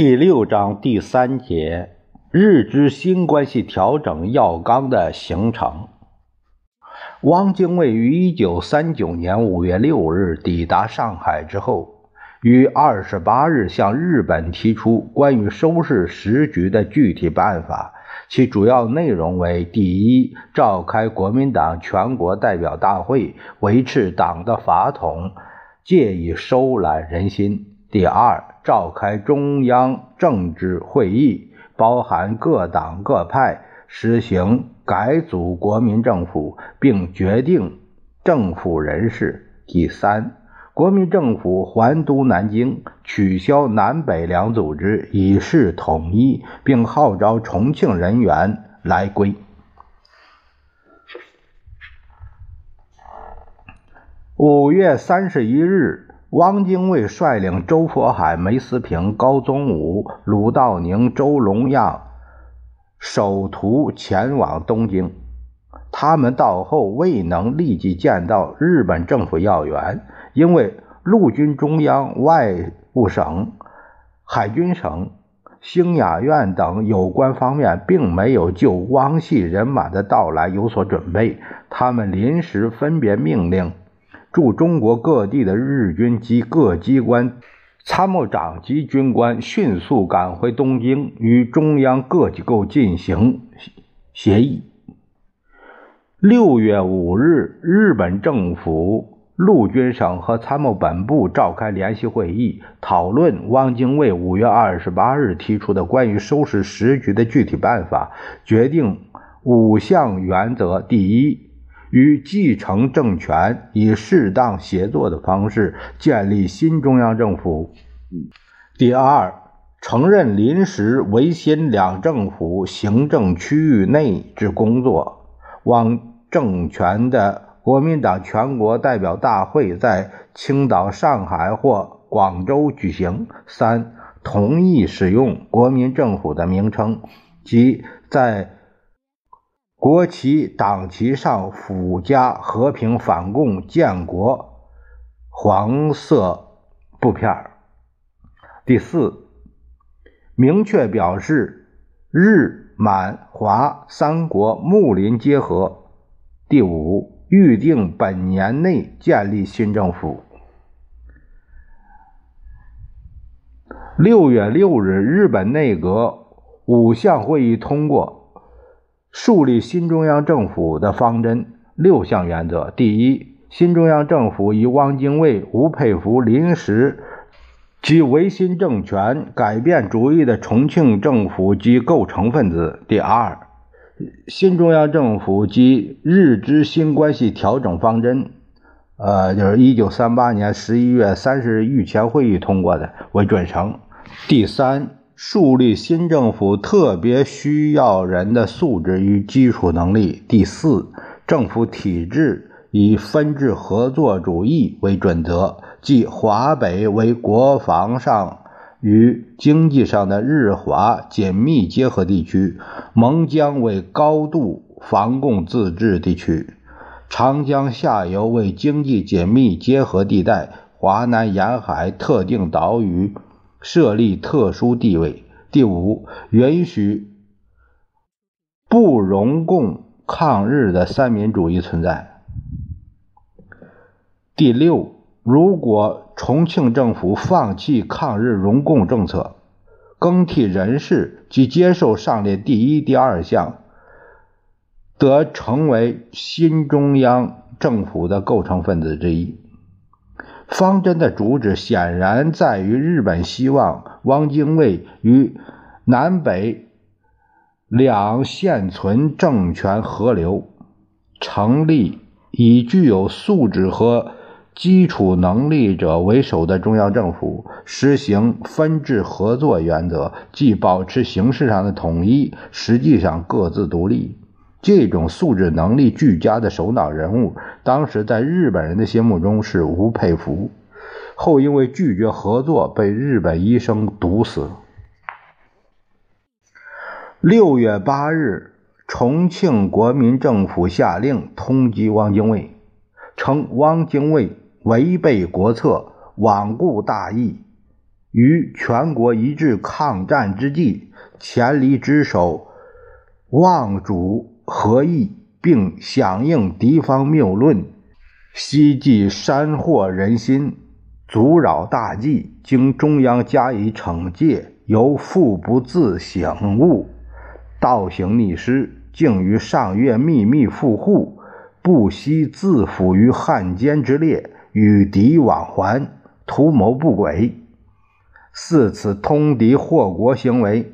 第六章第三节：日之新关系调整要纲的形成。汪精卫于一九三九年五月六日抵达上海之后，于二十八日向日本提出关于收拾时局的具体办法，其主要内容为：第一，召开国民党全国代表大会，维持党的法统，借以收揽人心。第二，召开中央政治会议，包含各党各派，实行改组国民政府，并决定政府人事。第三，国民政府还都南京，取消南北两组织，以示统一，并号召重庆人员来归。五月三十一日。汪精卫率领周佛海、梅思平、高宗武、鲁道宁、周龙样首徒前往东京。他们到后未能立即见到日本政府要员，因为陆军中央外务省、海军省、兴雅院等有关方面并没有就汪系人马的到来有所准备。他们临时分别命令。驻中国各地的日军及各机关参谋长级军官迅速赶回东京，与中央各机构进行协议。六月五日，日本政府陆军省和参谋本部召开联席会议，讨论汪精卫五月二十八日提出的关于收拾时局的具体办法，决定五项原则：第一。与继承政权以适当协作的方式建立新中央政府。第二，承认临时维新两政府行政区域内之工作，汪政权的国民党全国代表大会在青岛、上海或广州举行。三，同意使用国民政府的名称，即在。国旗、党旗上附加“和平、反共、建国”黄色布片第四，明确表示日、满、华三国睦邻结合。第五，预定本年内建立新政府。六月六日，日本内阁五项会议通过。树立新中央政府的方针六项原则：第一，新中央政府以汪精卫、吴佩孚临时及维新政权改变主义的重庆政府及构成分子；第二，新中央政府及日之新关系调整方针，呃，就是一九三八年十一月三十日御前会议通过的为准绳；第三。树立新政府特别需要人的素质与基础能力。第四，政府体制以分治合作主义为准则，即华北为国防上与经济上的日华紧密结合地区，蒙江为高度防共自治地区，长江下游为经济紧密结合地带，华南沿海特定岛屿。设立特殊地位。第五，允许不容共抗日的三民主义存在。第六，如果重庆政府放弃抗日容共政策，更替人事及接受上列第一、第二项，得成为新中央政府的构成分子之一。方针的主旨显然在于日本希望汪精卫与南北两现存政权合流，成立以具有素质和基础能力者为首的中央政府，实行分治合作原则，即保持形式上的统一，实际上各自独立。这种素质能力俱佳的首脑人物，当时在日本人的心目中是吴佩孚，后因为拒绝合作被日本医生毒死。六月八日，重庆国民政府下令通缉汪精卫，称汪精卫违背国策，罔顾大义，于全国一致抗战之际，黔离职守，望主。合议，并响应敌方谬论，希冀煽惑人心，阻扰大计，经中央加以惩戒，犹复不自省悟，倒行逆施，竟于上月秘密赴沪，不惜自辅于汉奸之列，与敌往还，图谋不轨。似此通敌祸国行为，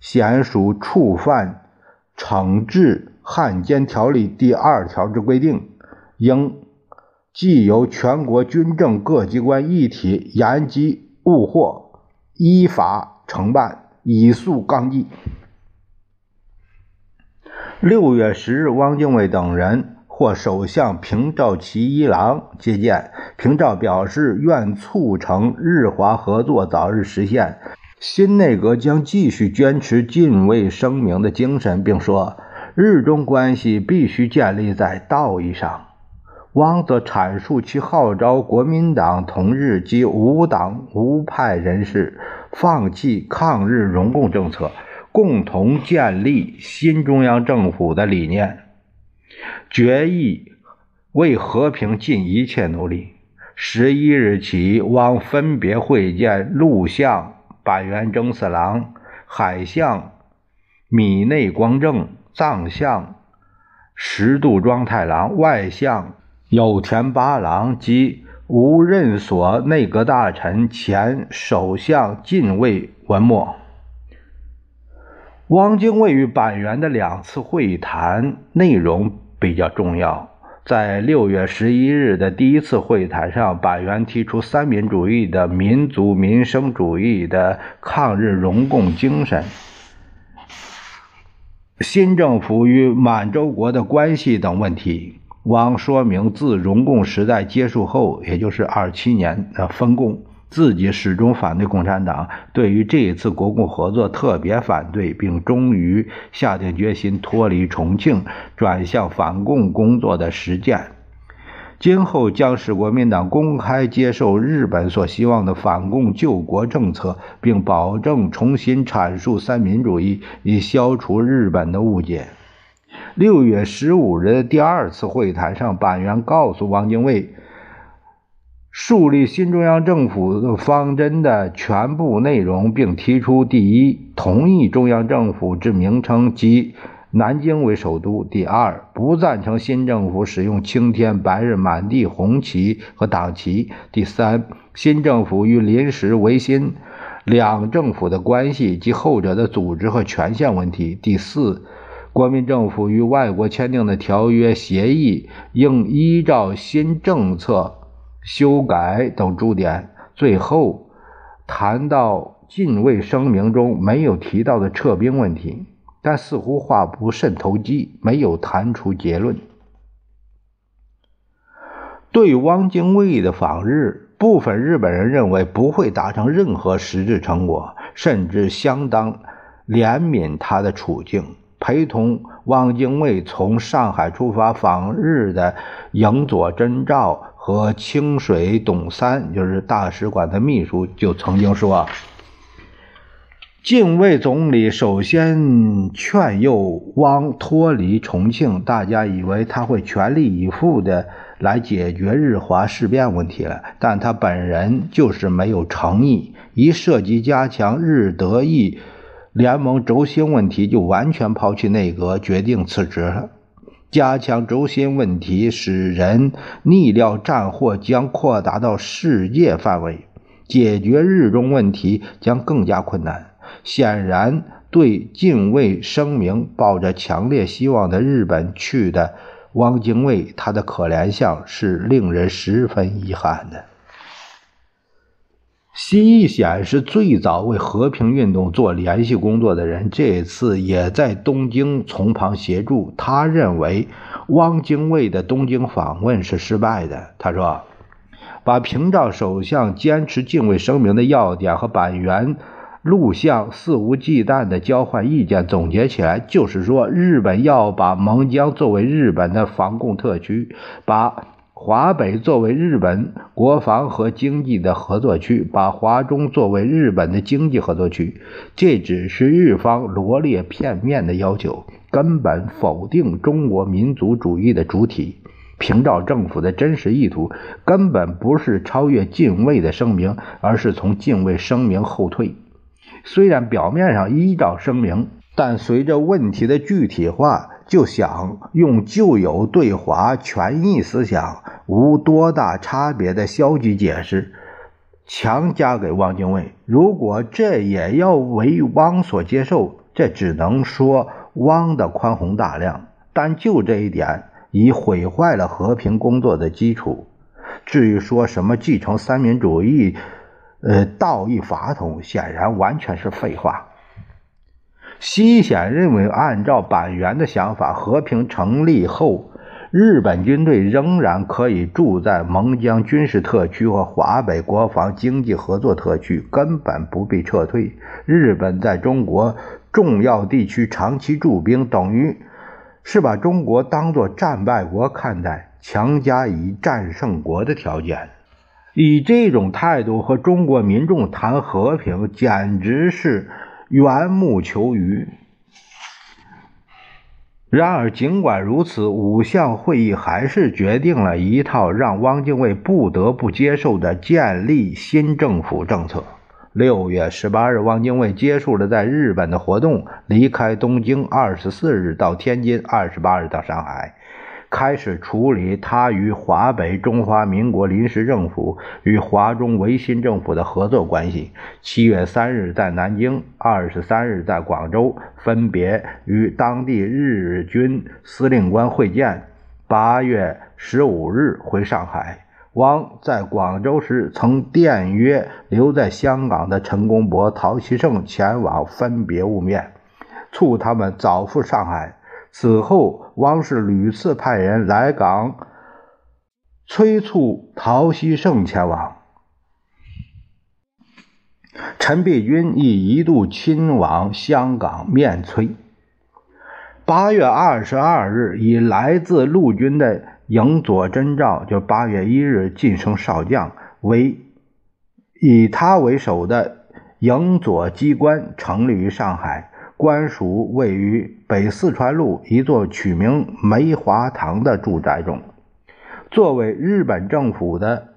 显属触犯惩治。汉奸条例第二条之规定，应即由全国军政各机关一体严缉误获，依法惩办，以肃纲纪。六月十日，汪精卫等人获首相平沼其一郎接见，平沼表示愿促成日华合作早日实现，新内阁将继续坚持禁卫声明的精神，并说。日中关系必须建立在道义上。汪则阐述其号召国民党同日及无党无派人士放弃抗日荣共政策，共同建立新中央政府的理念，决议为和平尽一切努力。十一日起，汪分别会见陆相板垣征四郎、海相米内光政。藏相石渡庄太郎、外相有田八郎及无任所内阁大臣、前首相近卫文末。汪精卫与板垣的两次会谈内容比较重要。在六月十一日的第一次会谈上，板垣提出三民主义的民族民生主义的抗日荣共精神。新政府与满洲国的关系等问题，汪说明自荣共时代结束后，也就是二七年的分共，自己始终反对共产党，对于这一次国共合作特别反对，并终于下定决心脱离重庆，转向反共工作的实践。今后将使国民党公开接受日本所希望的反共救国政策，并保证重新阐述三民主义，以消除日本的误解。六月十五日的第二次会谈上，板垣告诉汪精卫，树立新中央政府方针的全部内容，并提出：第一，同意中央政府之名称及。南京为首都。第二，不赞成新政府使用青天白日满地红旗和党旗。第三，新政府与临时维新两政府的关系及后者的组织和权限问题。第四，国民政府与外国签订的条约协议应依照新政策修改等诸点。最后，谈到禁卫声明中没有提到的撤兵问题。但似乎话不甚投机，没有谈出结论。对汪精卫的访日，部分日本人认为不会达成任何实质成果，甚至相当怜悯他的处境。陪同汪精卫从上海出发访日的影佐真照和清水董三，就是大使馆的秘书，就曾经说。近卫总理首先劝诱汪脱离重庆，大家以为他会全力以赴的来解决日华事变问题了，但他本人就是没有诚意，一涉及加强日德意联盟轴心问题，就完全抛弃内阁，决定辞职了。加强轴心问题使人逆料战祸将扩大到世界范围，解决日中问题将更加困难。显然，对禁卫声明抱着强烈希望的日本去的汪精卫他的可怜相是令人十分遗憾的。习义显是最早为和平运动做联系工作的人，这次也在东京从旁协助。他认为汪精卫的东京访问是失败的。他说：“把平沼首相坚持敬畏声明的要点和板垣录像肆无忌惮的交换意见总结起来，就是说，日本要把蒙江作为日本的防共特区，把。”华北作为日本国防和经济的合作区，把华中作为日本的经济合作区，这只是日方罗列片面的要求，根本否定中国民族主义的主体。平沼政府的真实意图根本不是超越近卫的声明，而是从近卫声明后退。虽然表面上依照声明，但随着问题的具体化。就想用旧有对华权益思想无多大差别的消极解释强加给汪精卫。如果这也要为汪所接受，这只能说汪的宽宏大量。但就这一点，已毁坏了和平工作的基础。至于说什么继承三民主义，呃，道义法统，显然完全是废话。西显认为，按照板垣的想法，和平成立后，日本军队仍然可以住在蒙江军事特区和华北国防经济合作特区，根本不必撤退。日本在中国重要地区长期驻兵，等于是把中国当作战败国看待，强加以战胜国的条件。以这种态度和中国民众谈和平，简直是。缘木求鱼。然而，尽管如此，五项会议还是决定了一套让汪精卫不得不接受的建立新政府政策。六月十八日，汪精卫结束了在日本的活动，离开东京。二十四日到天津，二十八日到上海。开始处理他与华北中华民国临时政府与华中维新政府的合作关系。七月三日在南京，二十三日在广州，分别与当地日军司令官会见。八月十五日回上海。汪在广州时曾电约留在香港的陈公博、陶希圣前往分别晤面，促他们早赴上海。此后，汪氏屡次派人来港催促陶希圣前往。陈璧君亦一度亲往香港面催。八月二十二日，以来自陆军的营佐真照，就八月一日晋升少将，为以他为首的营佐机关成立于上海。官署位于北四川路一座取名梅华堂的住宅中。作为日本政府的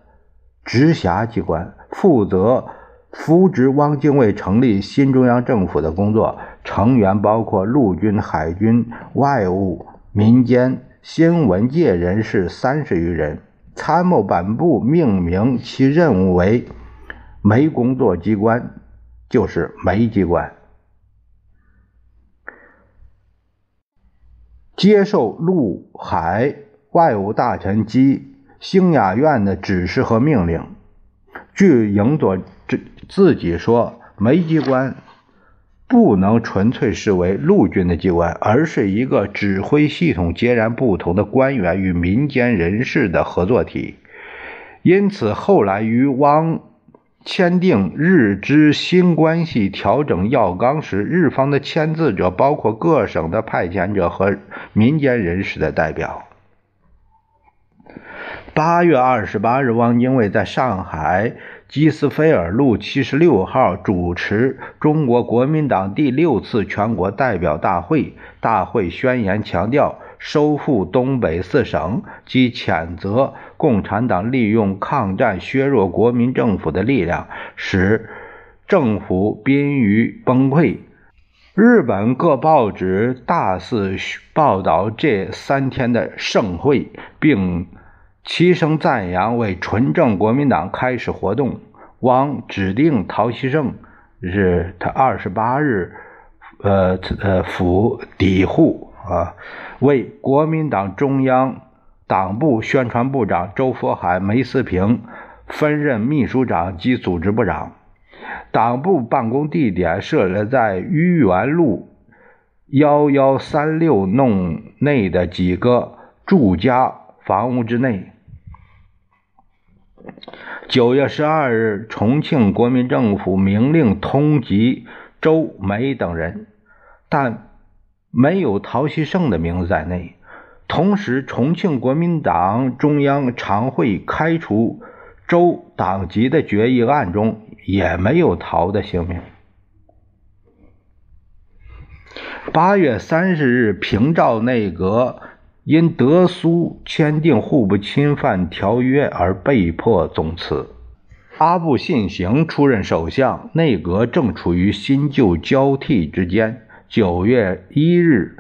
直辖机关，负责扶植汪精卫成立新中央政府的工作，成员包括陆军、海军、外务、民间、新闻界人士三十余人。参谋本部命名其任务为“梅工作机关”，就是梅机关。接受陆海外务大臣及兴雅院的指示和命令。据影佐自自己说，梅机关不能纯粹视为陆军的机关，而是一个指挥系统截然不同的官员与民间人士的合作体。因此，后来与汪。签订日之新关系调整要纲时，日方的签字者包括各省的派遣者和民间人士的代表。八月二十八日，汪精卫在上海基斯菲尔路七十六号主持中国国民党第六次全国代表大会。大会宣言强调。收复东北四省，及谴责共产党利用抗战削弱国民政府的力量，使政府濒于崩溃。日本各报纸大肆报道这三天的盛会，并齐声赞扬为纯正国民党开始活动。汪指定陶希圣是他二十八日，呃呃府邸户。啊，为国民党中央党部宣传部长周佛海、梅思平分任秘书长及组织部长。党部办公地点设置在愚园路幺幺三六弄内的几个住家房屋之内。九月十二日，重庆国民政府明令通缉周梅等人，但没有陶希圣的名字在内。同时，重庆国民党中央常会开除周党籍的决议案中也没有陶的姓名。八月三十日，平赵内阁。因德苏签订互不侵犯条约而被迫总辞。阿布信行出任首相，内阁正处于新旧交替之间。九月一日，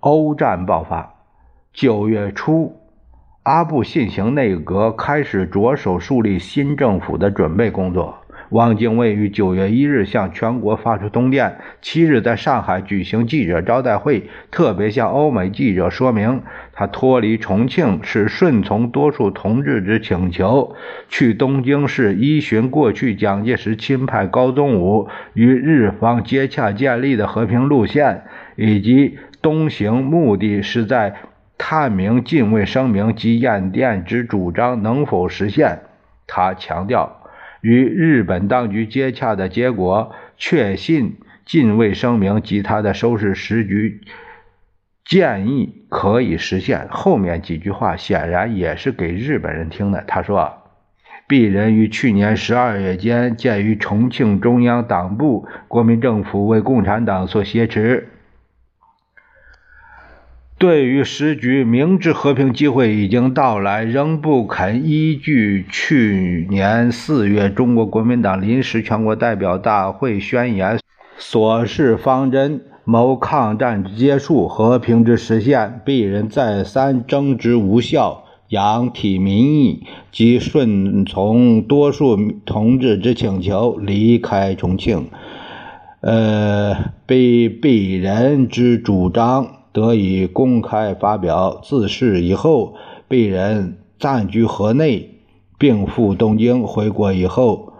欧战爆发。九月初，阿布信行内阁开始着手树立新政府的准备工作。汪精卫于九月一日向全国发出通电，七日在上海举行记者招待会，特别向欧美记者说明，他脱离重庆是顺从多数同志之请求，去东京是依循过去蒋介石亲派高宗武与日方接洽建立的和平路线，以及东行目的是在探明禁卫声明及验电之主张能否实现。他强调。与日本当局接洽的结果，确信禁卫声明及他的收拾时局建议可以实现。后面几句话显然也是给日本人听的。他说：“鄙人于去年十二月间，鉴于重庆中央党部、国民政府为共产党所挟持。”对于时局明知和平机会已经到来，仍不肯依据去年四月中国国民党临时全国代表大会宣言所示方针，谋抗战结束、和平之实现，鄙人再三争执无效，仰体民意及顺从多数同志之请求，离开重庆。呃，被鄙人之主张。得以公开发表自事以后，被人暂居河内，并赴东京。回国以后，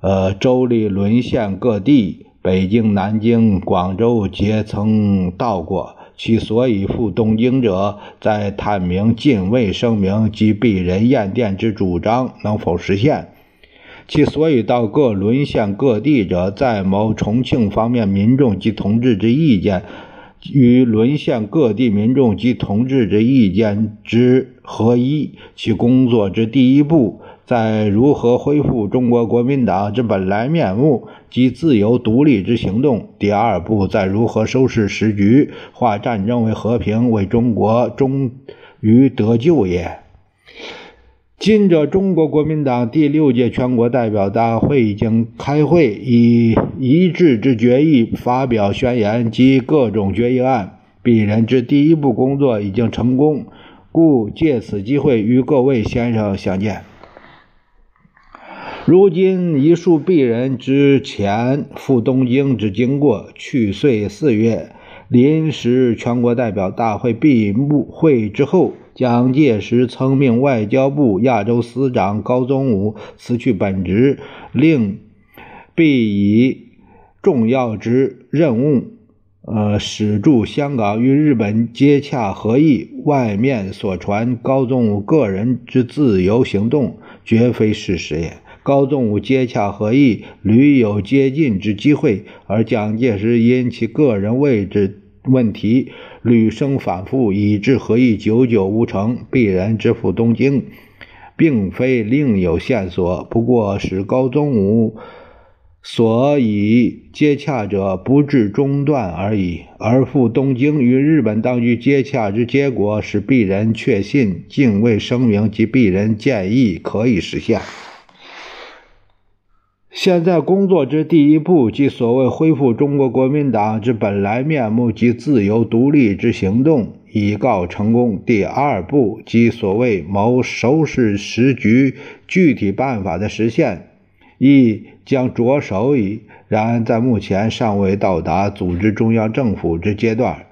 呃，周历沦陷各地，北京、南京、广州皆曾到过。其所以赴东京者，在探明禁卫声明及鄙人验电之主张能否实现；其所以到各沦陷各地者，在谋重庆方面民众及同志之意见。与沦陷各地民众及同志之意见之合一，其工作之第一步，在如何恢复中国国民党之本来面目及自由独立之行动；第二步，在如何收拾时局，化战争为和平，为中国终于得救也。今者中国国民党第六届全国代表大会已经开会，以一致之决议发表宣言及各种决议案。鄙人之第一步工作已经成功，故借此机会与各位先生相见。如今一述鄙人之前赴东京之经过。去岁四月，临时全国代表大会闭幕会之后。蒋介石曾命外交部亚洲司长高宗武辞去本职，令必以重要之任务，呃，使驻香港与日本接洽合议。外面所传高宗武个人之自由行动，绝非事实也。高宗武接洽合议，屡有接近之机会，而蒋介石因其个人位置问题。屡生反复，以致合议久久无成。必然之赴东京，并非另有线索，不过使高宗武所以接洽者不致中断而已。而赴东京与日本当局接洽之结果，使鄙人确信敬畏声明及鄙人建议可以实现。现在工作之第一步，即所谓恢复中国国民党之本来面目及自由独立之行动，已告成功。第二步，即所谓谋收拾时局具体办法的实现，亦将着手矣。然在目前尚未到达组织中央政府之阶段。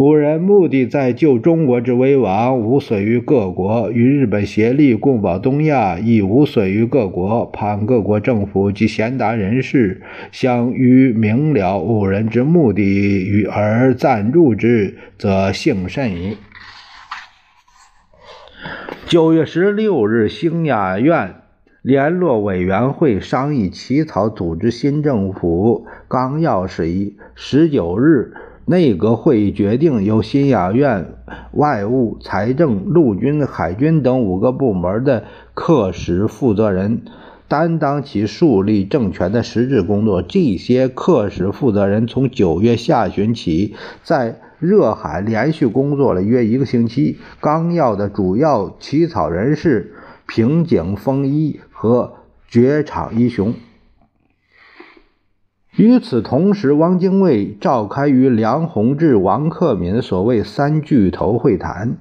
五人目的在救中国之危亡，无损于各国；与日本协力共保东亚，亦无损于各国。盼各国政府及贤达人士相于明了五人之目的，与而赞助之，则幸甚矣。九月十六日，兴雅院联络委员会商议起草组织新政府纲要事宜。十九日。内阁会议决定，由新雅院、外务、财政、陆军、海军等五个部门的课时负责人担当起树立政权的实质工作。这些课时负责人从九月下旬起，在热海连续工作了约一个星期。纲要的主要起草人是平井丰一和绝场一雄。与此同时，汪精卫召开与梁鸿志、王克敏所谓“三巨头”会谈，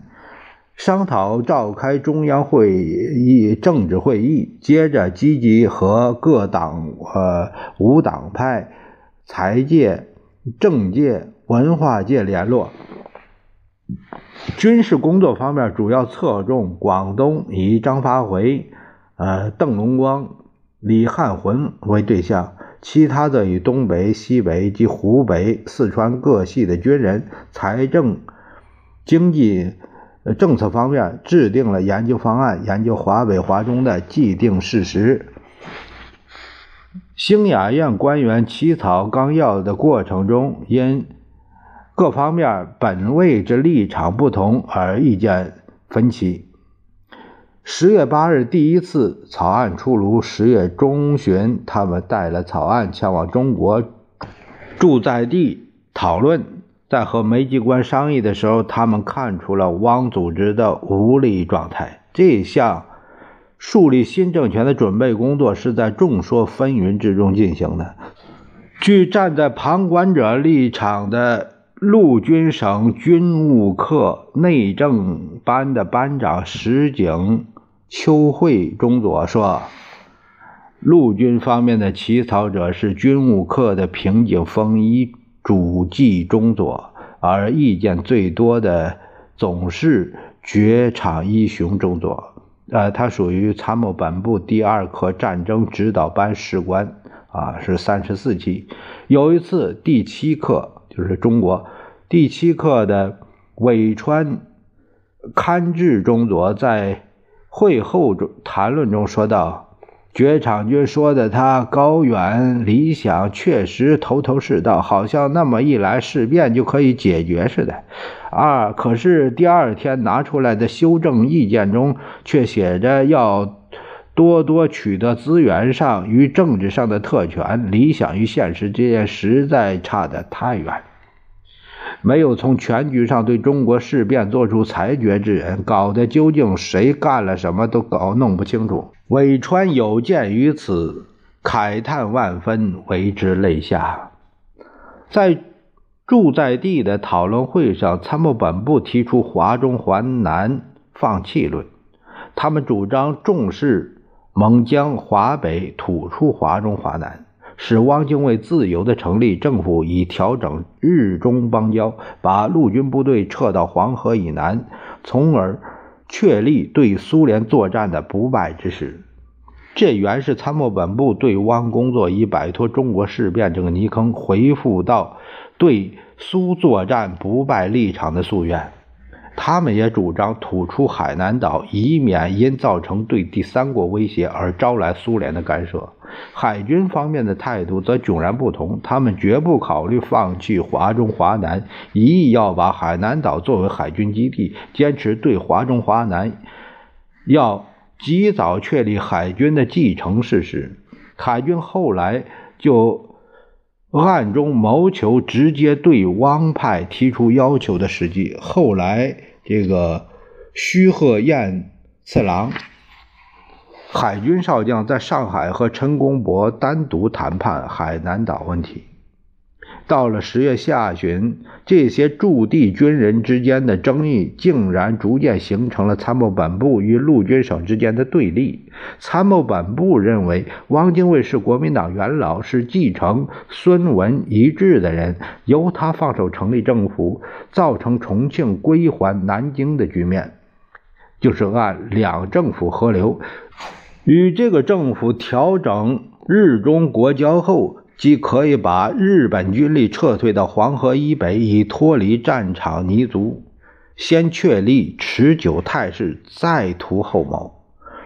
商讨召开中央会议政治会议。接着，积极和各党、呃无党派、财界、政界、文化界联络。军事工作方面，主要侧重广东，以张发奎、呃邓龙光、李汉魂为对象。其他的以东北、西北及湖北、四川各系的军人，财政、经济、政策方面制定了研究方案，研究华北、华中的既定事实。兴雅院官员起草纲要的过程中，因各方面本位之立场不同而意见分歧。十月八日，第一次草案出炉。十月中旬，他们带了草案前往中国驻在地讨论。在和梅机关商议的时候，他们看出了汪组织的无力状态。这项树立新政权的准备工作是在众说纷纭之中进行的。据站在旁观者立场的陆军省军务课内政班的班长石井。秋会中佐说：“陆军方面的起草者是军务课的平井丰一主计中佐，而意见最多的总是绝场一雄中佐。呃，他属于参谋本部第二课战争指导班士官，啊，是三十四期。有一次，第七课就是中国第七课的尾川勘治中佐在。”会后中谈论中说道：“绝场军说的他高远理想，确实头头是道，好像那么一来事变就可以解决似的。二可是第二天拿出来的修正意见中却写着要多多取得资源上与政治上的特权，理想与现实之间实在差得太远。”没有从全局上对中国事变做出裁决之人，搞得究竟谁干了什么都搞弄不清楚。韦川有鉴于此，慨叹万分，为之泪下。在驻在地的讨论会上，参谋本部提出华中华南放弃论，他们主张重视蒙江华北，吐出华中华南。使汪精卫自由地成立政府，以调整日中邦交，把陆军部队撤到黄河以南，从而确立对苏联作战的不败之势。这原是参谋本部对汪工作以摆脱中国事变这个泥坑，回复到对苏作战不败立场的夙愿。他们也主张吐出海南岛，以免因造成对第三国威胁而招来苏联的干涉。海军方面的态度则迥然不同，他们绝不考虑放弃华中华南，一意要把海南岛作为海军基地，坚持对华中华南要及早确立海军的继承事实。海军后来就暗中谋求直接对汪派提出要求的时机。后来。这个须贺彦次郎，海军少将，在上海和陈公博单独谈判海南岛问题。到了十月下旬，这些驻地军人之间的争议竟然逐渐形成了参谋本部与陆军省之间的对立。参谋本部认为，汪精卫是国民党元老，是继承孙文遗志的人，由他放手成立政府，造成重庆归还南京的局面，就是按两政府合流。与这个政府调整日中国交后。即可以把日本军力撤退到黄河以北，以脱离战场泥足，先确立持久态势，再图后谋。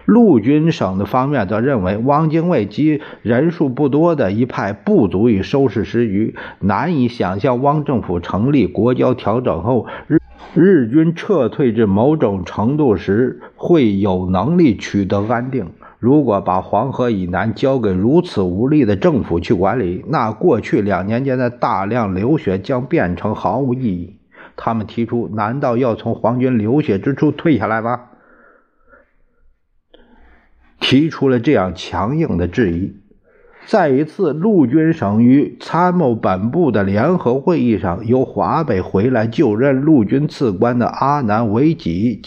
陆军省的方面则认为，汪精卫及人数不多的一派不足以收拾时局，难以想象汪政府成立国交调整后，日日军撤退至某种程度时，会有能力取得安定。如果把黄河以南交给如此无力的政府去管理，那过去两年间的大量流血将变成毫无意义。他们提出，难道要从皇军流血之处退下来吗？提出了这样强硬的质疑。在一次陆军省与参谋本部的联合会议上，由华北回来就任陆军次官的阿南惟几。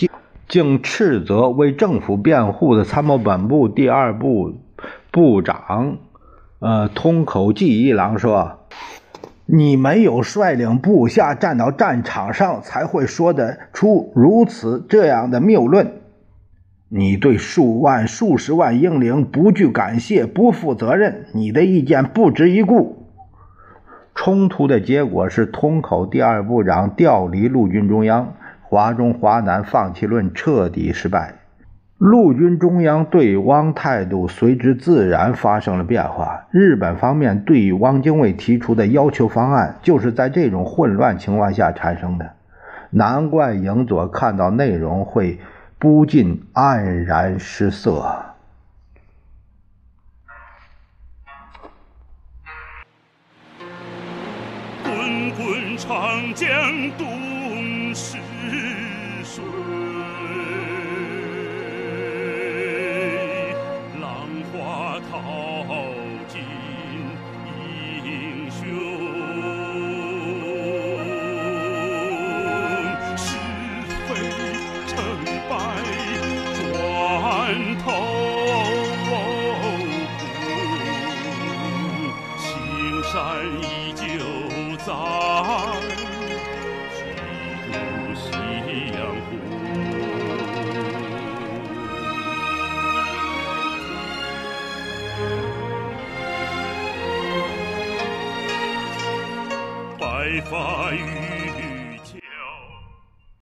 竟斥责为政府辩护的参谋本部第二部部长，呃，通口纪一郎说：“你没有率领部下站到战场上，才会说得出如此这样的谬论。你对数万、数十万英灵不具感谢、不负责任，你的意见不值一顾。”冲突的结果是，通口第二部长调离陆军中央。华中、华南放弃论彻底失败，陆军中央对汪态度随之自然发生了变化。日本方面对汪精卫提出的要求方案，就是在这种混乱情况下产生的。难怪影佐看到内容会不禁黯然失色。滚滚长江东是谁发与。